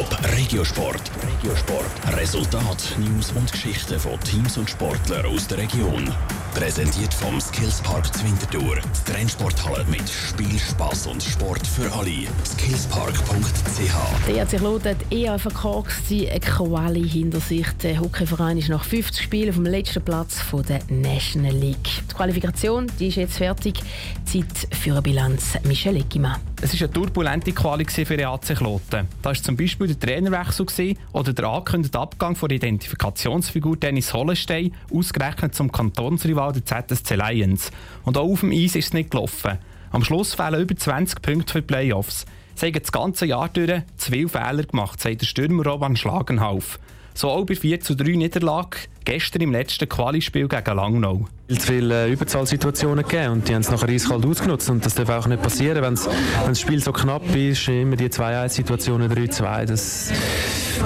Top Regiosport. Regiosport. Resultat, News und Geschichten von Teams und Sportlern aus der Region. Präsentiert vom Skillspark Zwintertour. Die Trennsporthalle mit Spiel, Spaß und Sport für alle. Skillspark.ch. Der ERC Lot hat eher verkorkst eine Quali hinter sich. Der Hockeyverein ist nach 50 Spielen vom letzten Platz von der National League. Die Qualifikation die ist jetzt fertig. Zeit für eine Bilanz. Michel Eckimann. Es war eine turbulente Quali für den AC Kloten. Da war zum Beispiel der Trainerwechsel oder der angekündigte Abgang von der Identifikationsfigur Dennis Hollenstein, ausgerechnet zum Kantonsrival der ZSC Lions. Und auch auf dem Eis ist es nicht gelaufen. Am Schluss fehlen über 20 Punkte für die Playoffs. Sie haben das ganze Jahr durch zwei Fehler gemacht, sagt der Stürmer Roman Schlagenhauf. So auch bei 4 zu 3 Niederlage gestern im letzten Quali-Spiel gegen Langnau. Es viele äh, Überzahlsituationen gegeben und die haben es nachher eiskalt ausgenutzt und das darf auch nicht passieren, wenn das Spiel so knapp ist, immer die 2-1-Situationen 3-2, das,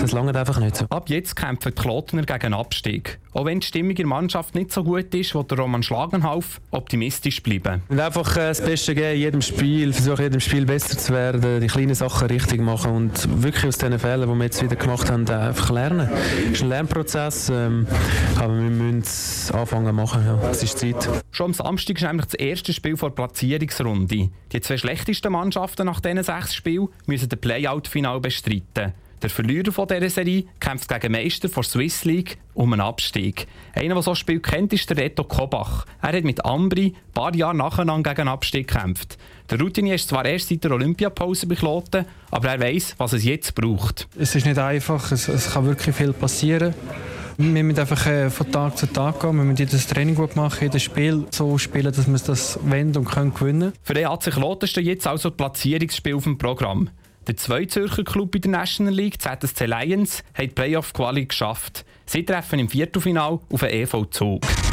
das langt einfach nicht so. Ab jetzt kämpfen die Klotner gegen Abstieg. Auch wenn die Stimmung in der Mannschaft nicht so gut ist, wird der Roman Schlagenhauf optimistisch bleiben. Und einfach äh, das Beste geben in jedem Spiel, versuchen jedem Spiel besser zu werden, die kleinen Sachen richtig machen und wirklich aus diesen Fehlern, die wir jetzt wieder gemacht haben, einfach lernen. Es ist ein Lernprozess. Ähm, aber wir müssen es anfangen machen, ja. Es ist Zeit. Schon am Samstag ist nämlich das erste Spiel vor der Platzierungsrunde. Die zwei schlechtesten Mannschaften nach diesen sechs Spielen müssen das Playout-Final bestreiten. Der Verlierer von dieser Serie kämpft gegen Meister der Swiss League um einen Abstieg. Einer, der so ein Spiel kennt, ist der Reto Kobach. Er hat mit Ambri ein paar Jahre nacheinander gegen einen Abstieg gekämpft. Der Routinier ist zwar erst seit der Olympiapause bekloten, aber er weiß, was es jetzt braucht. Es ist nicht einfach, es, es kann wirklich viel passieren. Wir müssen einfach äh, von Tag zu Tag gehen. Wir müssen jedes Training gut machen, jedes Spiel so spielen, dass wir das wenden und können gewinnen Für den HC Kloten steht jetzt also das Platzierungsspiel auf dem Programm. Der zwei Zürcher Club in der National League, ZSC Lions, hat die Playoff-Quali geschafft. Sie treffen im Viertelfinal auf den EV Zug.